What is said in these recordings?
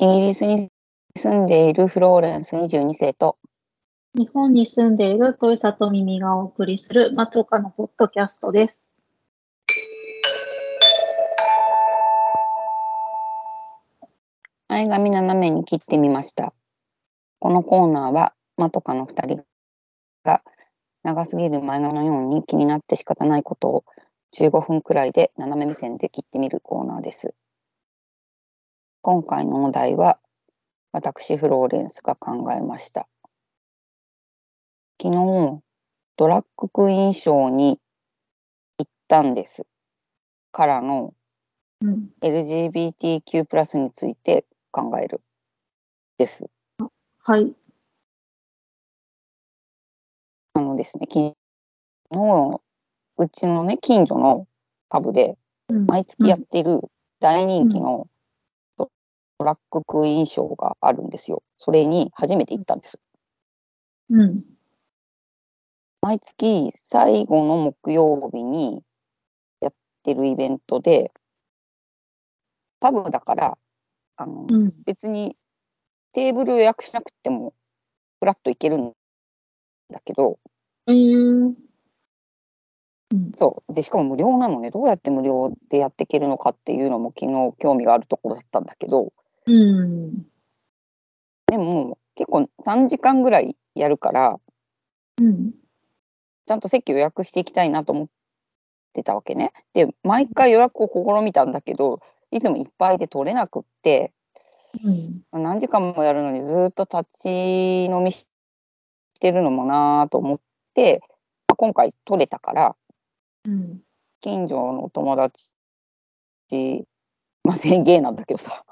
イギリスに住んでいるフローレンス22世と日本に住んでいる豊里耳がお送りするまとかのポッドキャストです。前髪斜めに切ってみました。このコーナーはまとかの2人が長すぎる前髪のように気になって仕方ないことを15分くらいで斜め目線で切ってみるコーナーです。今回のお題は私フローレンスが考えました。昨日ドラッグクイーンショーに行ったんです。からのうん。LGBTQ+ について考えるです。はい。あのですね、昨日うちのね近所のパブでうん。毎月やってる大人気のドドラッグクイーンショーがあるんですよ。それに初めて行ったんです。うん。毎月最後の木曜日にやってるイベントで、パブだから、あのうん。別にテーブル予約しなくてもフラッと行けるんだけど、えー。うん。そう。で、しかも無料なのね、どうやって無料でやっていけるのかっていうのも昨日興味があるところだったんだけど、うん。でも結構3時間ぐらいやるから、うん。ちゃんと席予約していきたいなと思ってたわけね。で、毎回予約を試みたんだけど、いつもいっぱいで取れなくって、うん。何時間もやるのにずっと立ち飲みしてるのもなぁと思って、まあ今回取れたから、うん。近所の友達、まあ、全ゲイなんだけどさ、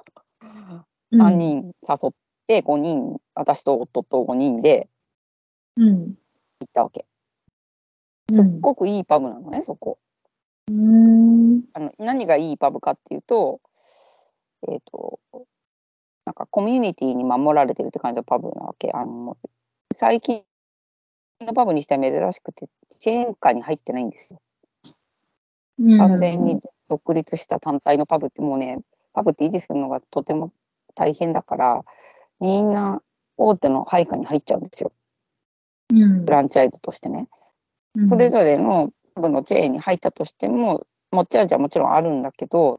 3人誘って5人、私と夫と5人でうん。行ったわけ。すっごくいいパブなのね、そこ。うん。あの何がいいパブかっていうと、えっ、と、なんかコミュニティに守られてるって感じのパブなわけ。あの最近のパブにしては珍しくて、チェーン下に入ってないんですよ。うん。完全に独立した単体のパブってもうね、パブって維持するのがとても大変だから、みんな大手の配下に入っちゃうんですよ。うんフ。ランチャイズとしてね。うん。それぞれのパブのチェーンに入ったとしても、持ち味はもちろんあるんだけど、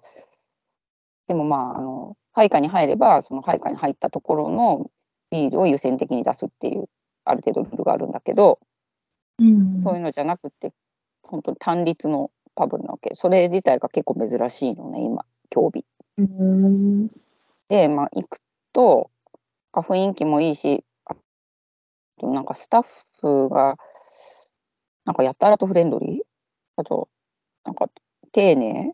でもまあ、あの、配下に入れば、その配下に入ったところのビールを優先的に出すっていう、ある程度ルールがあるんだけど、うん。そういうのじゃなくて、本当に単立のパブなわけ。それ自体が結構珍しいのね、今、今日日。うん。で、まあ、行くと、あ雰囲気もいいし、あとなんかスタッフが、なんかやたらとフレンドリー？あと、なんか丁寧？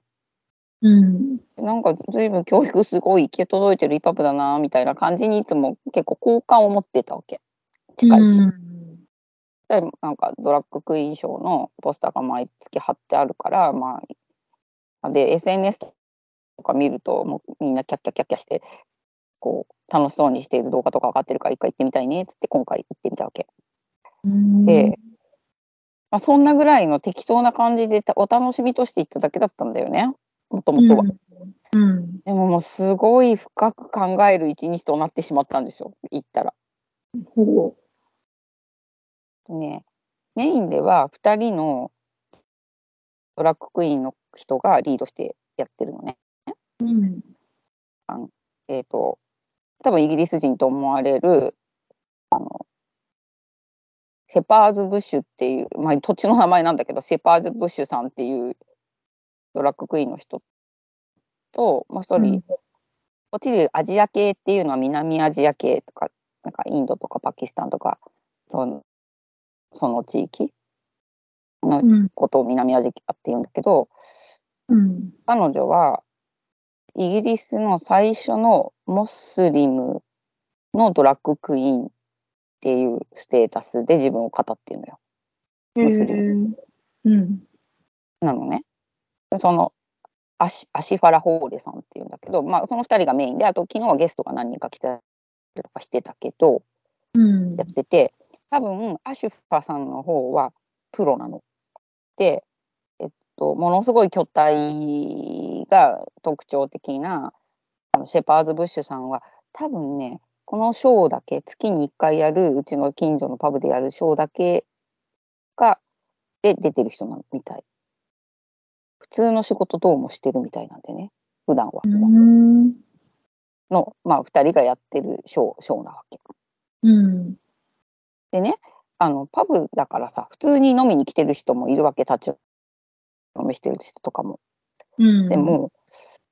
うん。なんか随分教育すごい行き届いてるイパブだな、みたいな感じにいつも結構好感を持ってたわけ。近いし。でなんかドラッグクイーンショーのポスターが毎月貼ってあるから、まあ、で、SNS とか見ると、もうみんなキャッキャキャッキャして、こう、楽しそうにしている動画とか上がってるから一回行ってみたいね、つって今回行ってみたわけ。うん。で、まあ、そんなぐらいの適当な感じでたお楽しみとして行っただけだったんだよね、もともとは。うん。でももうすごい深く考える一日となってしまったんですよ、行ったら。ほね、メインでは2人のドラッグクイーンの人がリードしてやってるのね。う。うん。えっ、と、多分イギリス人と思われる、あの、シェパーズ・ブッシュっていう、まあ土地の名前なんだけど、シェパーズ・ブッシュさんっていうドラッグクイーンの人と、もう一人、こっちでアジア系っていうのは南アジア系とか、なんかインドとかパキスタンとか、そのその地域のうん。ことを南アジアって言うんだけど、うん。彼女はイギリスの最初のモスリムのドラッグクイーンっていうステータスで自分を語ってるのよ。ムスリムうん。なのね。そのアシアシファラ・ホーレさんっていうんだけど、まあ、その2人がメインであと昨日はゲストが何人か来たりとかしてたけどうん。やってて多分アシュファさんの方はプロなの。で、と、ものすごい巨体が特徴的なあのシェパーズ・ブッシュさんは多分ね、このショーだけ、月に1回やる、うちの近所のパブでやるショーだけが、で出てる人なみたい。普通の仕事どうもしてるみたいなんでね、普段は。うん。の、まあ、2人がやってるショー、ショーなわけ。うん。でね、あの、パブだからさ、普通に飲みに来てる人もいるわけ、立ち飲みしてる人とかも。うん。でも、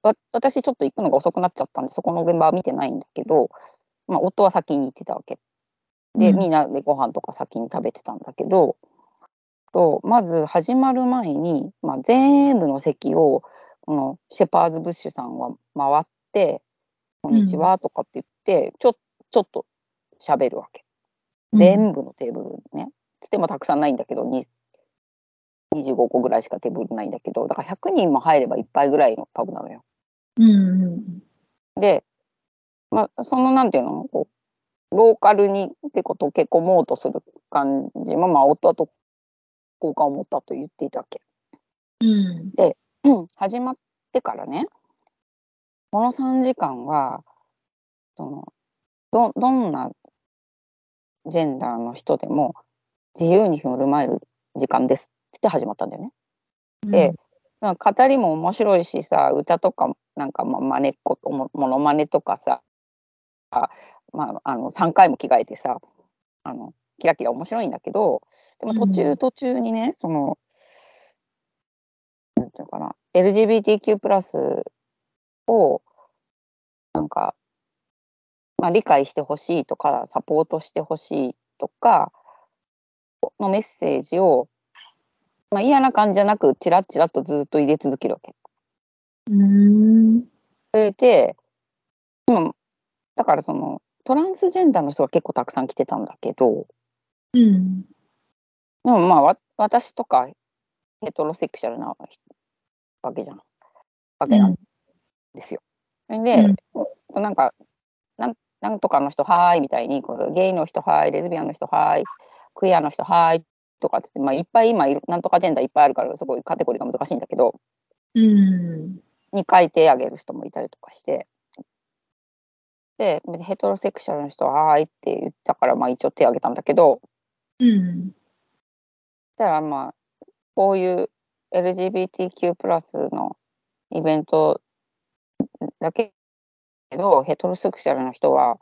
わ私ちょっと行くのが遅くなっちゃったんで、そこの現場は見てないんだけど、まあ、夫は先に行ってたわけ。で、うんみんなでご飯とか先に食べてたんだけど、とまず始まる前に、まあ、全部の席を、このシェパーズ・ブッシュさんは回って、こんにちはとかって言って、ちょちょっと喋るわけ。全部のテーブルね。つってもたくさんないんだけど、に25個ぐらいしかテーブルないんだけど、だから100人も入ればいっぱいぐらいのパブなのよ。うん。うん。で、まあ、そのなんていうのこうローカルに結構溶け込もうとする感じも、まあ、夫はと好感を持ったと言っていたわけ。うん。うん 始まってからね、この3時間は、その、ど、どんなジェンダーの人でも自由に振る舞える時間ですって始まったんだよね。で、なんか語りも面白いしさ、歌とか、なんかまあ、真似っこ、もものまねとかさ、あまあ、あの、3回も着替えてさ、あの、キラキラ面白いんだけど、でも途う中ん途中にね、その、なんていうのかな、LGBTQ+, プラスを、なんか、まあ、理解してほしいとか、サポートしてほしいとか、のメッセージを、まあ、嫌な感じじゃなく、チラッチラッとずっと入れ続けるわけ。うん。それで、今、だからその、トランスジェンダーの人が結構たくさん来てたんだけど、うん。でもまあ、わ私とかヘトロセクシャルなわけじゃん。わけなんですよ。それで、なんかなん、なんとかの人はーいみたいに、こうゲイの人はーい、レズビアンの人はーい、クイアの人はーいとかって、まあ、いっぱい今いる、なんとかジェンダーいっぱいあるから、すごいカテゴリーが難しいんだけど、うん。に書いてあげる人もいたりとかして。で、ヘトロセクシャルの人ははーいって言ったから、まあ一応手挙げたんだけど、うん。たらまあ、こういう LGBTQ+ プラスのイベントだけど、ヘトロセクシャルの人は、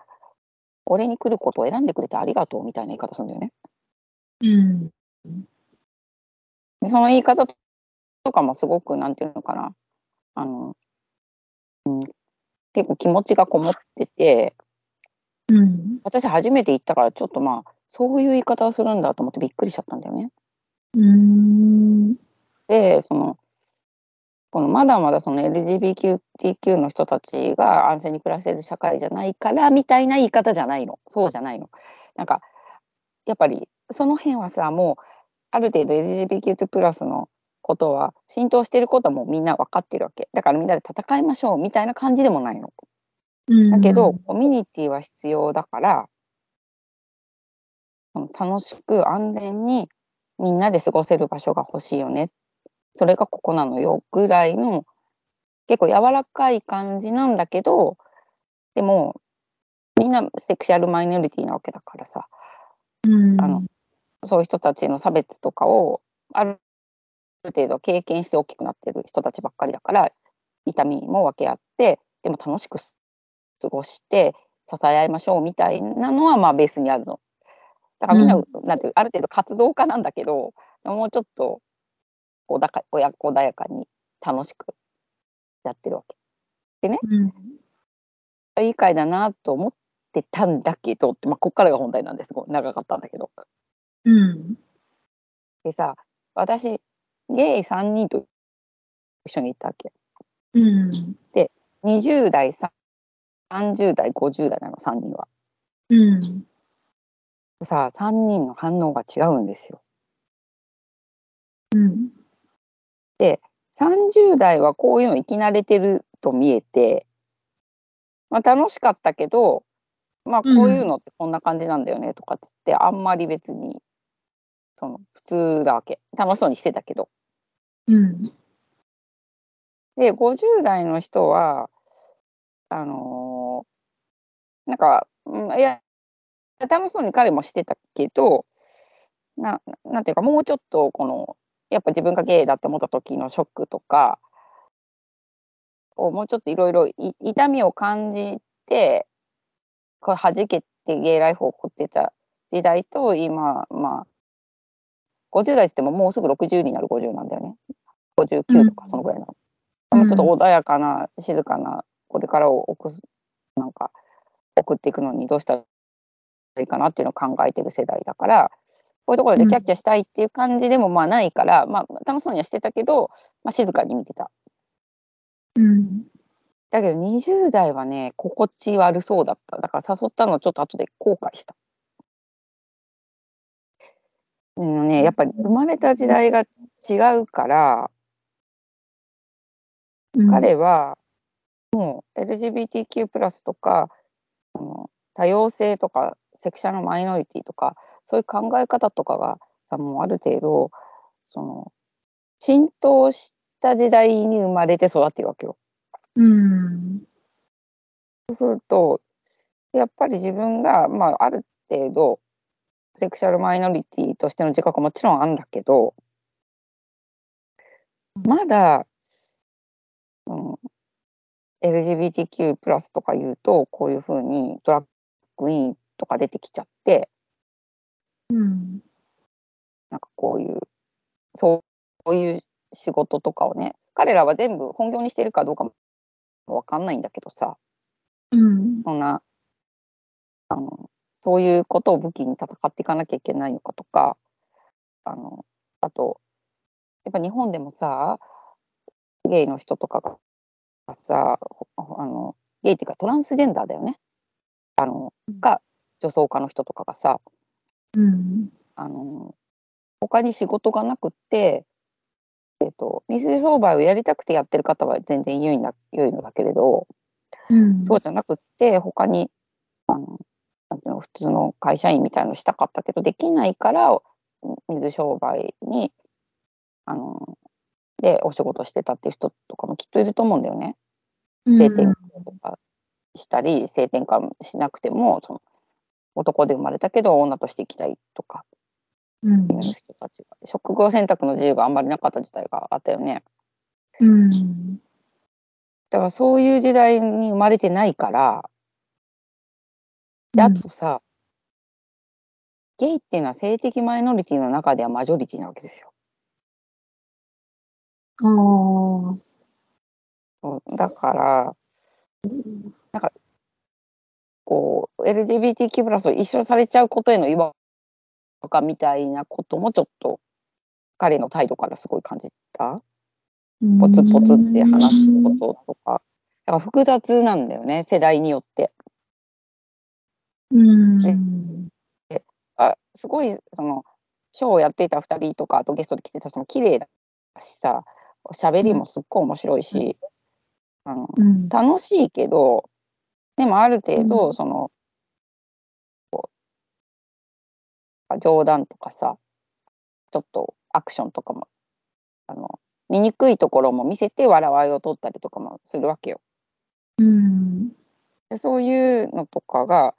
俺に来ることを選んでくれてありがとうみたいな言い方するんだよね。うん。でその言い方とかもすごく、なんていうのかな、あの、うん、結構気持ちがこもってて、うん。私初めて行ったからちょっとまあ、そういう言い方をするんだと思ってびっくりしちゃったんだよね。うん。で、その、このまだまだその LGBTQ の人たちが安全に暮らせる社会じゃないからみたいな言い方じゃないの。そうじゃないの。なんか、やっぱりその辺はさ、もうある程度 LGBTQ プラスのことは浸透してることはもうみんな分かってるわけ。だからみんなで戦いましょうみたいな感じでもないの。だけど、コミュニティは必要だから、楽しく安全にみんなで過ごせる場所が欲しいよね。それがここなのよぐらいの結構柔らかい感じなんだけど、でもみんなセクシャルマイノリティなわけだからさ、うん、あのそういう人たちの差別とかをある程度経験して大きくなってる人たちばっかりだから、痛みも分け合って、でも楽しく過ごして支え合いましょうみたいなのはまあベースにあるの。だからみんな、うなんていうある程度活動家なんだけどもうちょっと穏か穏穏やかに楽しくやってるわけ。うん、いい会だなと思ってたんだけどって、まあ、こっからが本題なんですごい長かったんだけど。うん、でさ私ゲイ3人と一緒に行ったわけ。うん、20代30代50代なの3人は。うん、さあ3人の反応が違うんですよ。うん、30代はこういうの生き慣れてると見えて、まあ、楽しかったけど、まあ、こういうのってこんな感じなんだよねとかっつって、あんまり別にその普通だわけ。楽しそうにしてたけど。うん、で50代の人はあのなんか、うんいや、楽しそうに彼もしてたけど、ななんていうか、もうちょっとこの、やっぱ自分がゲイだって思った時のショックとかをもうちょっといろいろ痛みを感じて、これ弾けてゲイライフを送ってた時代と今、まあ、50代って言ってももうすぐ60になる50なんだよね。59とかそのぐらいなの。もうちょっと穏やかな、静かな、これからを送なんか送っていくのにどうしたらいいかなっていうのを考えてる世代だから、こういうところでキャッキャしたいっていう感じでもまあないから、まあ楽しそうにはしてたけど、まあ静かに見てた。うん。だけど20代はね、心地悪そうだった。だから誘ったのをちょっと後で後悔した。うんね、やっぱり生まれた時代が違うから、うん、彼はもう LGBTQ+ とかあの多様性とかセクシャルマイノリティとかそういう考え方とかがさもうある程度その浸透した時代に生まれて育ってるわけよ。うん。そうするとやっぱり自分が、まあ、ある程度セクシャルマイノリティとしての自覚はもちろんあるんだけどまだ、うん、LGBTQ+ とか言うとこういうふうにドラッグイーンとか出てきちゃってうん。なんかこういうそういう仕事とかをね彼らは全部本業にしてるかどうかも分かんないんだけどさ。うん。そんなあのそういうことを武器に戦っていかなきゃいけないのかとか。あのあとやっぱ日本でもさゲイの人とかがさあのゲイっていうかトランスジェンダーだよね。あのが女装家の人とかがさ。うん。あの他に仕事がなくって、えっと水商売をやりたくてやってる方は全然良いんだ良いのだけれど、うん。そうじゃなくって他にあの普通の会社員みたいのしたかったけどできないから水商売にあのでお仕事してたっていう人とかもきっといると思うんだよね。性転換とかしたり性転換しなくてもその男で生まれたけど女として生きたいとかうん。人たちが職業選択の自由があんまりなかった時代があったよね。うん。だからそういう時代に生まれてないからであとさ、ゲイっていうのは性的マイノリティの中ではマジョリティなわけですよ。あだからこう LGBTQ+ プラスを一緒されちゃうことへの違和感みたいなこともちょっと彼の態度からすごい感じた？ポツポツって話すこととか。だから複雑なんだよね世代によって。うん。あすごいそのショーをやっていた2人とかあとゲストで来てた人も綺麗だしさ喋りもすっごい面白いし、あのうん。楽しいけどでもある程うん度その、う冗談とかさちょっとアクションとかもあの醜いところも見せて笑わいを取ったりとかもするわけよ。うん。でそういうのとかが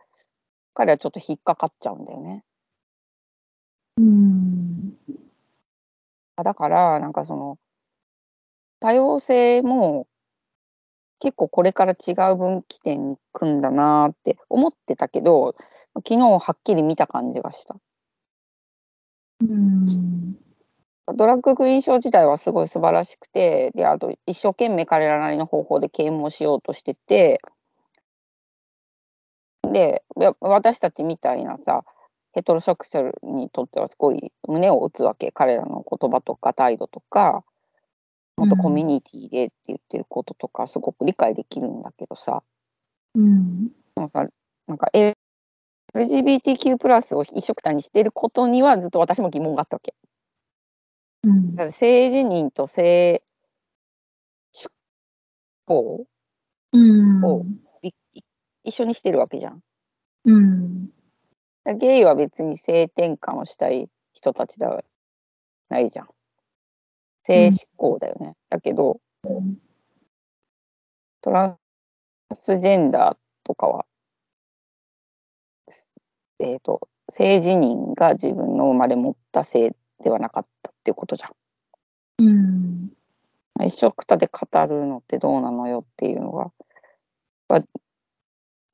彼はちょっと引っかかっちゃうんだよね。うん。だからなんかその多様性も結構これから違う分岐点に行くんだなーって思ってたけど昨日はっきり見た感じがした。うん。ドラッグクイーン賞自体はすごい素晴らしくてであと一生懸命彼らなりの方法で啓蒙しようとしててでで私たちみたいなさヘトロセクシャルにとってはすごい胸を打つわけ彼らの言葉とか態度とかもっとコミュニティでって言ってることとかすごく理解できるんだけどさうん。でもさなんか LGBTQ+ プラスを一緒くたにしてることにはずっと私も疑問があったわけ。うん。だ性自認と性思考うん。をい一緒にしてるわけじゃん。うん。だゲイは別に性転換をしたい人たちではないじゃん。性思考だよね。だけどトランスジェンダーとかはえっ、と、性自認が自分の生まれ持った性ではなかったっていうことじゃん。うん。一緒くたで語るのってどうなのよっていうのが、が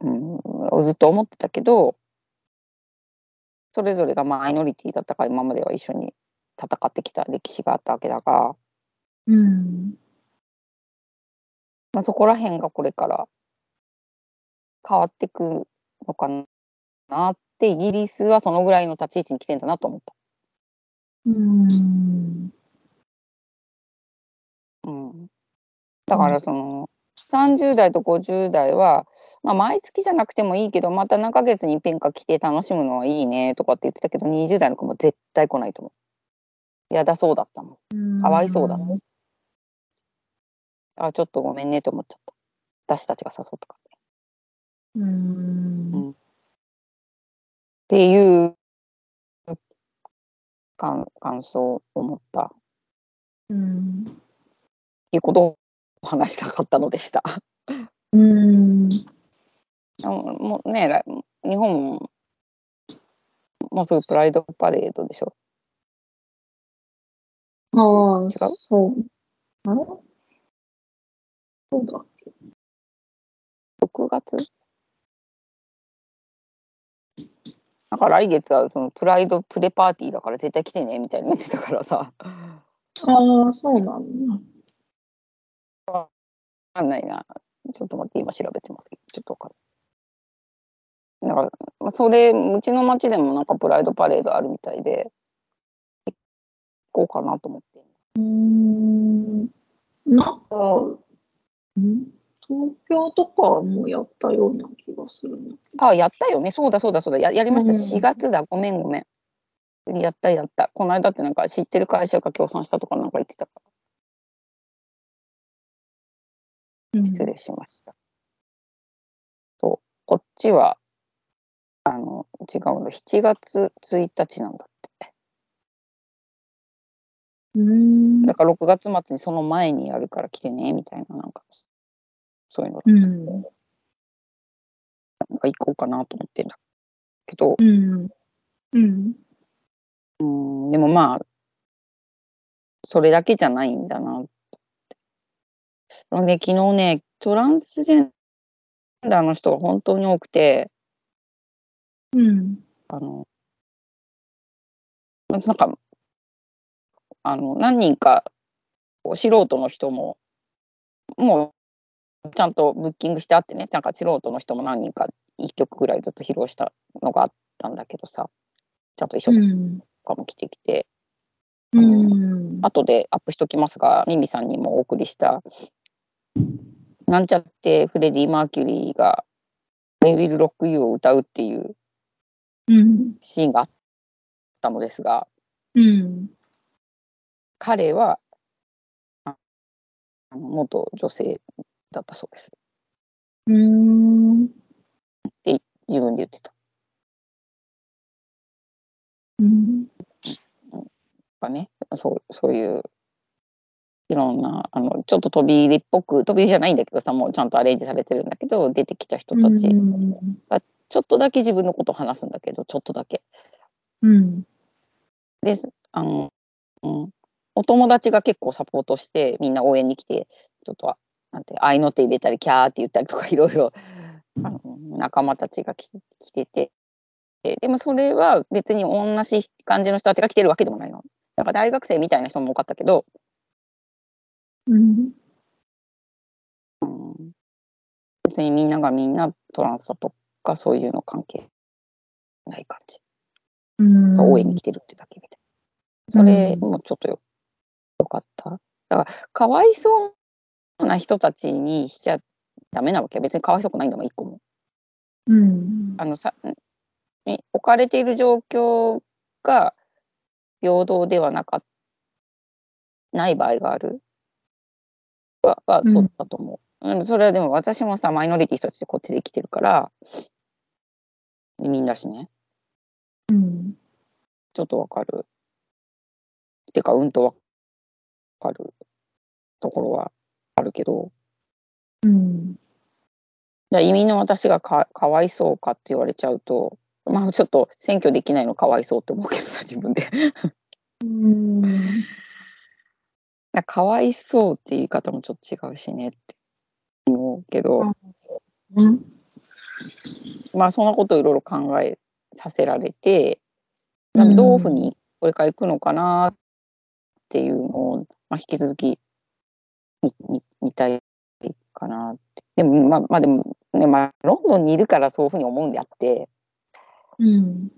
うん、ずっと思ってたけど、それぞれがマイノリティだったから今までは一緒に戦ってきた歴史があったわけだが、うん。まあ、そこら辺がこれから変わってくのかなって、イギリスはそのぐらいの立ち位置に来てんだなと思った。うん。うん、だからその、30代と50代は、まあ、毎月じゃなくてもいいけどまた何ヶ月に一遍か来て楽しむのはいいねとかって言ってたけど20代の子も絶対来ないと思う。嫌だそうだったもん。かわいそうだもん。あちょっとごめんねと思っちゃった。私たちが誘ったから。うん。っていう感感想を思ったっうん。ていうことを話したかったのでした。うん。もうね、来日本ももうすぐプライドパレードでしょ。ああ、違う？そう。あれ？そうだっけ ?6 月？だから来月はそのプライドプレパーティーだから絶対来てねみたいに言ってたからさ。ああ、そうなんだ。わかんないな。ちょっと待って、今調べてますけど、ちょっとわかんない。だから、まあ、それ、うちの町でもなんかプライドパレードあるみたいで、行こうかなと思って。うーん。なんか、ん？東京とかもやったような気がする。あ、やったよね。そうだそうだそうだ。ややりました。うん4月だ。ごめんごめん。やったやった。この間ってなんか知ってる会社が協賛したとかなんか言ってたから、失礼しました。そう。こっちは、あの、違うの。7月1日なんだって。うん。だから6月末にその前にやるから来てね、みたいな、なんか、そういうの、うん。なんか行こうかなと思ってんだけど、うん。うん。うん、でもまあ、それだけじゃないんだなって。で、昨日ね、トランスジェンダーの人が本当に多くて、うん。あの、なんか、あの、何人か、素人の人も、もう、ちゃんとブッキングしてあってね、なんか素人の人も何人か1曲ぐらいずつ披露したのがあったんだけどさ、ちゃんと一緒うん。とかも来てきて、うん。後でアップしときますが、ミミさんにもお送りした、なんちゃってフレディ・マーキュリーが、I Will Rock You を歌うっていううん。シーンがあったのですが、うん。彼は元女性だったそうです。うん。自分で言ってた。うん。かね、そうそういういろんなあのちょっと飛び入りっぽく飛び入りじゃないんだけどさもうちゃんとアレンジされてるんだけど出てきた人たち、ちょっとだけ自分のことを話すんだけどちょっとだけ。うん。であの、うん、お友達が結構サポートしてみんな応援に来てちょっとなんて合いの手入れたりキャーって言ったりとかいろいろ仲間たちが来来ててででもそれは別に同じ感じの人たちが来てるわけでもないの。だから大学生みたいな人も多かったけど、うん。うん、別にみんながみんなトランスだとかそういうの関係ない感じ。うん。応援に来てるってだけみたいな。それもちょっとよ,、よかった。だから、かわいそうな人たちにしちゃダメなわけ。別にかわいそうくないんだもん、一個も。うん。あのさ、に置かれている状況が平等ではなかない場合があるははうんそうだと思う。うん、それはでも私もさ、マイノリティ人たちでこっちで生きてるから、みんなしね。うん。ちょっとわかる。てか、うんとわかるところはあるけど、うん。じゃあ移民の私がかかわいそうかって言われちゃうと、まあちょっと選挙できないのかわいそうって思うけどさ 自分でうん。かわいそうって言い方もちょっと違うしねって思うけど、うん。まあそんなことをいろいろ考えさせられてどういうふうにこれから行くのかなっていうのを、まあ、引き続き見たいかなってでもまあまあでもねまあロンドンにいるからそういうふうに思うんであって、うん。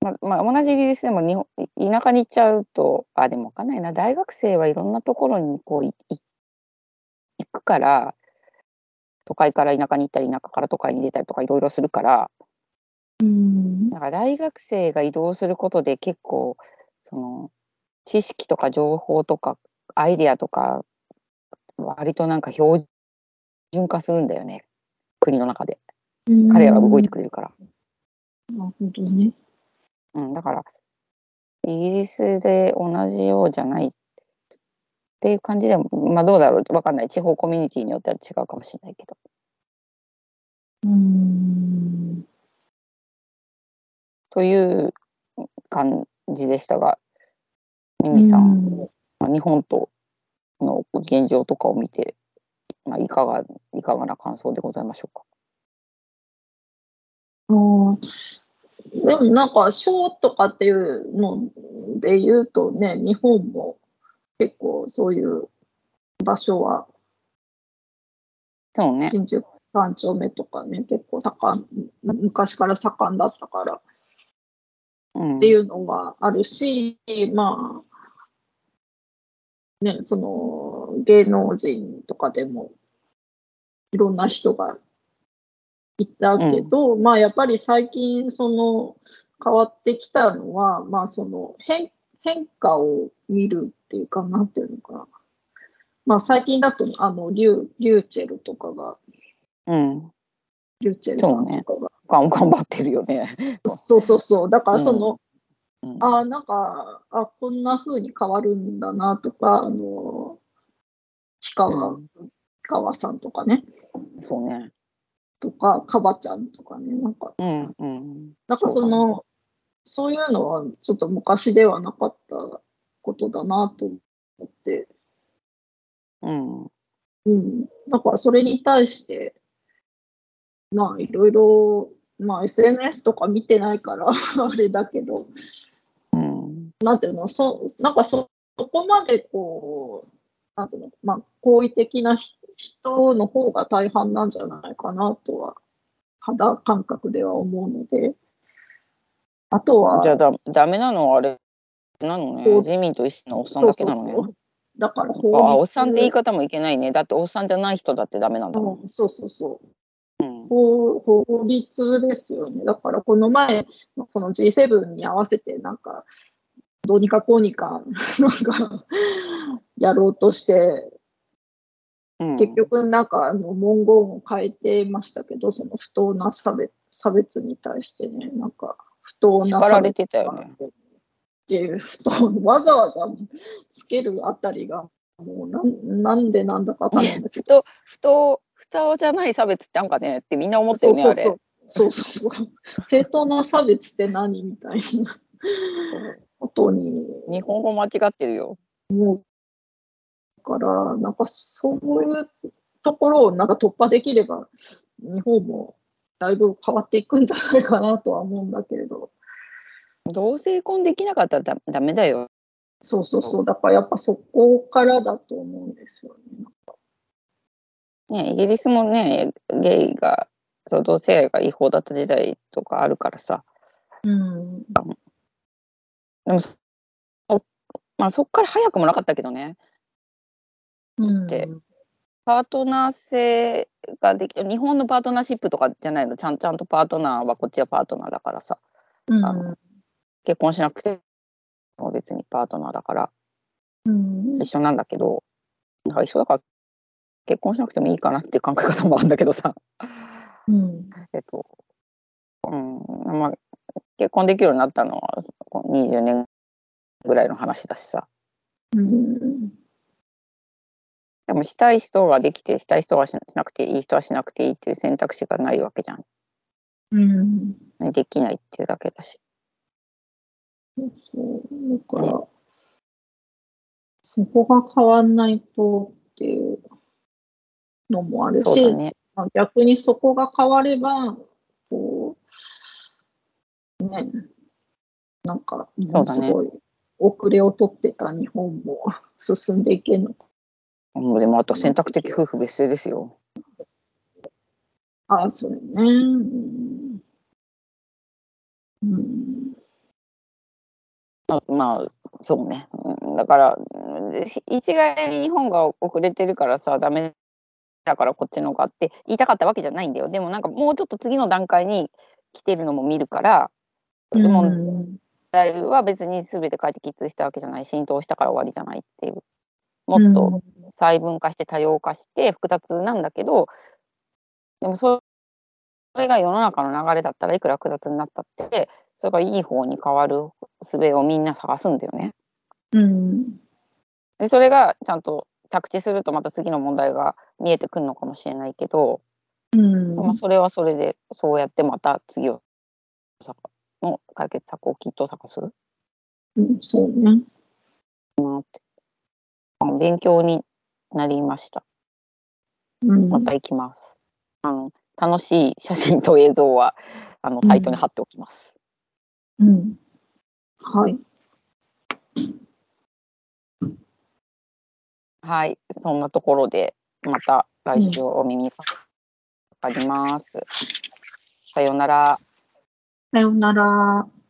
まあまあ、同じイギリスでも日本田舎に行っちゃうとあでも分かんないな大学生はいろんなところにこうい行くから都会から田舎に行ったり田舎から都会に出たりとかいろいろするからうん。だから大学生が移動することで結構その知識とか情報とかアイデアとか割となんか標準化するんだよね。国の中で。彼らは動いてくれるから、なるほどね。うん、だからイギリスで同じようじゃないっていう感じでもまあどうだろう。わかんない。地方コミュニティによっては違うかもしれないけど。うん。という感じでしたがミミさん、うんまあ日本との現状とかを見て、まあ、いかがいかがな感想でございましょうか。あーでもなんか賞とかっていうので言うとね、日本も結構そういう場所はそうね。新宿三丁目とかね、結構盛ん、昔から盛んだったからうんっていうのはあるし、まあ、ね、その芸能人とかでもいろんな人がいたけど、まあやっぱり最近その変わってきたのは、まあその変変化を見るっていうかなんていうのかな。まあ最近だとあのリュリューチェルとかが、うん。リューチェルさんとかが、頑頑張ってるよね。そうそうそう。だからその、うん、あーなんか、あ、こんな風に変わるんだなとか、あの、氷川、うん川さんとかね、そうね。とか、かばちゃんとかね、なんか、うんうん。なんかその、そういうのはちょっと昔ではなかったことだなと思って、うん。うん。だからそれに対して、まあいろいろ、まあ SNS とか見てないから あれだけど、うん。なんていうの、そなんかそそこまでこう、なんていうの、まあ、好意的な人人の方が大半なんじゃないかなとは、肌感覚では思うので、あとは、じゃあだダメなのはあれなのね。自民と一緒のおっさんだけなのね。そうそうそうだから法律あ、おっさんって言い方もいけないね。だっておっさんじゃない人だってダメなんだもん。うんそうそうそう。うん。法法律ですよね。だからこの前のその G7 に合わせてなんかどうにかこうにか なんかやろうとしてうん、結局なんかあの文言を変えてましたけどその不当な差別差別に対してねなんか不当な差別。っていう不当わざわざつけるあたりがもうなんなんでなんだかわかんないんだけ不ど当、不当、不当じゃない差別ってなんかねってみんな思ってるね、あれ。そうそうそうそう。正当な差別って何みたいな。そうことに日本語間違ってるよ。思うからなんかそういうところをなんか突破できれば日本もだいぶ変わっていくんじゃないかなとは思うんだけれど同性婚できなかったらダダメだよ。そうそうそうだからやっぱそこからだと思うんですよね。ね、イギリスもね、ゲイが、そう同性愛が違法だった時代とかあるからさ。うん、でもそ、まあそっから早くもなかったけどね。うん。でパートナー性ができて、日本のパートナーシップとかじゃないの、ちゃんちゃんとパートナーはこっちはパートナーだからさ。うん。あの結婚しなくても別にパートナーだから。うん。一緒なんだけど、だから一緒だから結婚しなくてもいいかなっていう考え方もあるんだけどさ。うん。えっと、うん、まあ、結婚できるようになったのはこの20年ぐらいの話だしさ。うんでもしたい人はできて、したい人はしなくていい人はしなくていいっていう選択肢がないわけじゃん。うん。できないっていうだけだし。そう。だから、そこが変わんないとっていうのもあるし、ね。まあ逆にそこが変われば、こう、ね、なんか、そうだねもすごい遅れを取ってた日本も 進んでいけるのか。もうでもあと選択的夫婦別姓ですよ。ああ、それね。うん。うん。あまあそうね。うんだからうん一概に日本が遅れてるからさダメだからこっちのがって言いたかったわけじゃないんだよ。でもなんかもうちょっと次の段階に来てるのも見るから。でも題は別に全て変えて決意したわけじゃない浸透したから終わりじゃないっていうもっと細分化して多様化して複雑なんだけどでもそれが世の中の流れだったらいくら複雑になったってそれがいい方に変わる術をみんな探すんだよね。うん。でそれがちゃんと着地するとまた次の問題が見えてくるのかもしれないけど、うん。まあ、それはそれでそうやってまた次をさの解決策をきっと探す？うん、そうね。なって勉強になりました。うん。また行きます。あの楽しい写真と映像はあのサイトに貼っておきます。うん。はい。はい、そんなところでまた来週お耳にかかります。さようなら。さようなら。